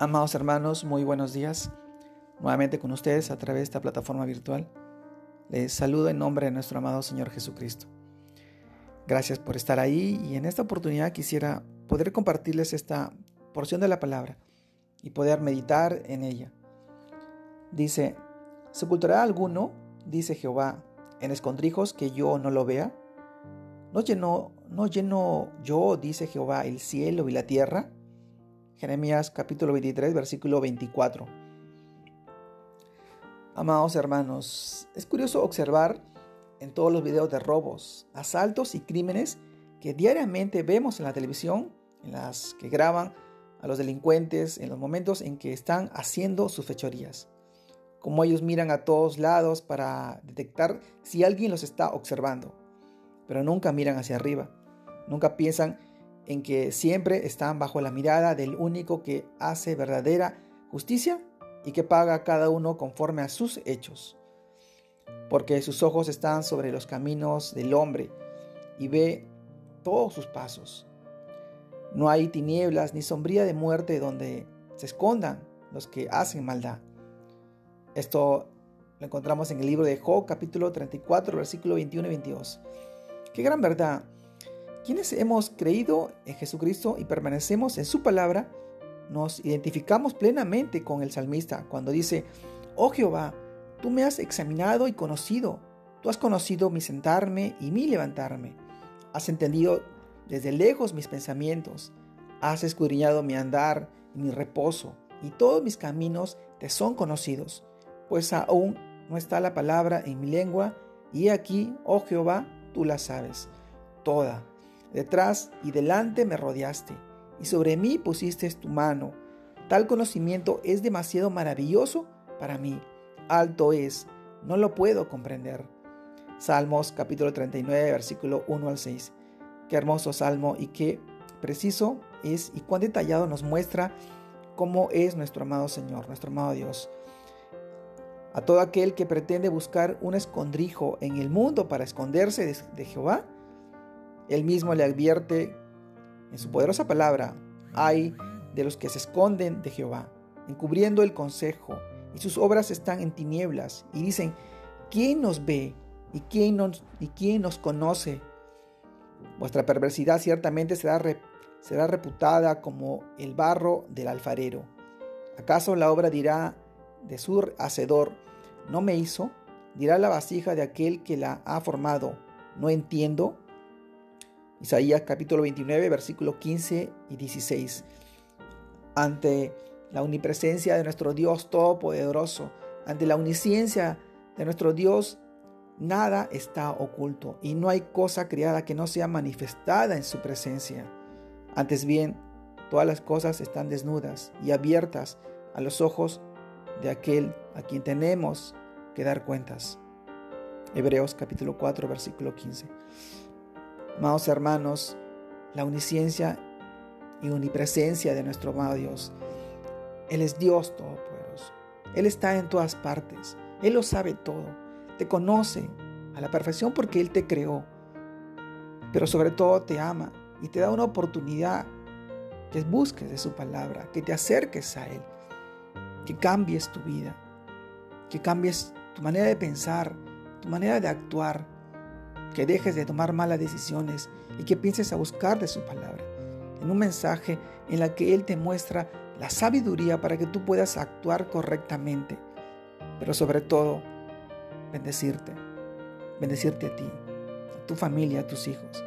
Amados hermanos, muy buenos días. Nuevamente con ustedes a través de esta plataforma virtual. Les saludo en nombre de nuestro amado Señor Jesucristo. Gracias por estar ahí y en esta oportunidad quisiera poder compartirles esta porción de la palabra y poder meditar en ella. Dice, ¿se ocultará alguno, dice Jehová, en escondrijos que yo no lo vea? ¿No lleno, no lleno yo, dice Jehová, el cielo y la tierra? Jeremías capítulo 23, versículo 24. Amados hermanos, es curioso observar en todos los videos de robos, asaltos y crímenes que diariamente vemos en la televisión, en las que graban a los delincuentes en los momentos en que están haciendo sus fechorías. Como ellos miran a todos lados para detectar si alguien los está observando, pero nunca miran hacia arriba, nunca piensan en que siempre están bajo la mirada del único que hace verdadera justicia y que paga a cada uno conforme a sus hechos. Porque sus ojos están sobre los caminos del hombre y ve todos sus pasos. No hay tinieblas ni sombría de muerte donde se escondan los que hacen maldad. Esto lo encontramos en el libro de Job, capítulo 34, versículo 21 y 22. Qué gran verdad quienes hemos creído en Jesucristo y permanecemos en su palabra, nos identificamos plenamente con el salmista cuando dice, oh Jehová, tú me has examinado y conocido, tú has conocido mi sentarme y mi levantarme, has entendido desde lejos mis pensamientos, has escudriñado mi andar y mi reposo, y todos mis caminos te son conocidos, pues aún no está la palabra en mi lengua, y aquí, oh Jehová, tú la sabes, toda. Detrás y delante me rodeaste, y sobre mí pusiste tu mano. Tal conocimiento es demasiado maravilloso para mí. Alto es, no lo puedo comprender. Salmos capítulo 39, versículo 1 al 6. Qué hermoso salmo y qué preciso es y cuán detallado nos muestra cómo es nuestro amado Señor, nuestro amado Dios. A todo aquel que pretende buscar un escondrijo en el mundo para esconderse de, Jehová, él mismo le advierte en su poderosa palabra, hay de los que se esconden de Jehová, encubriendo el consejo, y sus obras están en tinieblas, y dicen, ¿quién nos ve y quién nos, conoce? Vuestra perversidad ciertamente será, será reputada como el barro del alfarero. ¿Acaso la obra dirá de su hacedor, no me hizo? Dirá la vasija de aquel que la ha formado, no entiendo. Isaías capítulo 29, versículos 15 y 16. Ante la omnipresencia de nuestro Dios Todopoderoso, ante la omnisciencia de nuestro Dios, nada está oculto y no hay cosa creada que no sea manifestada en su presencia. Antes bien, todas las cosas están desnudas y abiertas a los ojos de aquel a quien tenemos que dar cuentas. Hebreos capítulo 4, versículo 15. Amados hermanos, la omnisciencia y omnipresencia de nuestro amado Dios. Él es Dios Todopoderoso. Él está en todas partes. Él lo sabe todo. Te conoce a la perfección porque Él te creó. Pero sobre todo te ama y te da una oportunidad que busques de su palabra, que te acerques a Él, que cambies tu vida, que cambies tu manera de pensar, tu manera de actuar que dejes de tomar malas decisiones y que pienses a buscar de su palabra, en un mensaje en la que Él te muestra la sabiduría para que tú puedas actuar correctamente, pero sobre todo, bendecirte, bendecirte a ti, a tu familia, a tus hijos,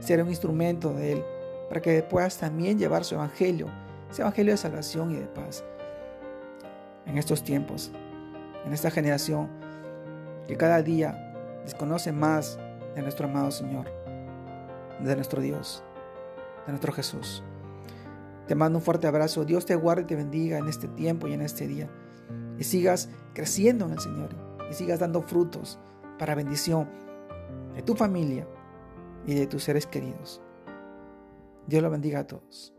ser un instrumento de Él para que puedas también llevar su evangelio, ese evangelio de salvación y de paz. En estos tiempos, en esta generación que cada día desconoce más de nuestro amado Señor, de nuestro Dios, de nuestro Jesús. Te mando un fuerte abrazo. Dios te guarde y te bendiga en este tiempo y en este día. Y sigas creciendo en el Señor. Y sigas dando frutos para bendición de tu familia y de tus seres queridos. Dios lo bendiga a todos.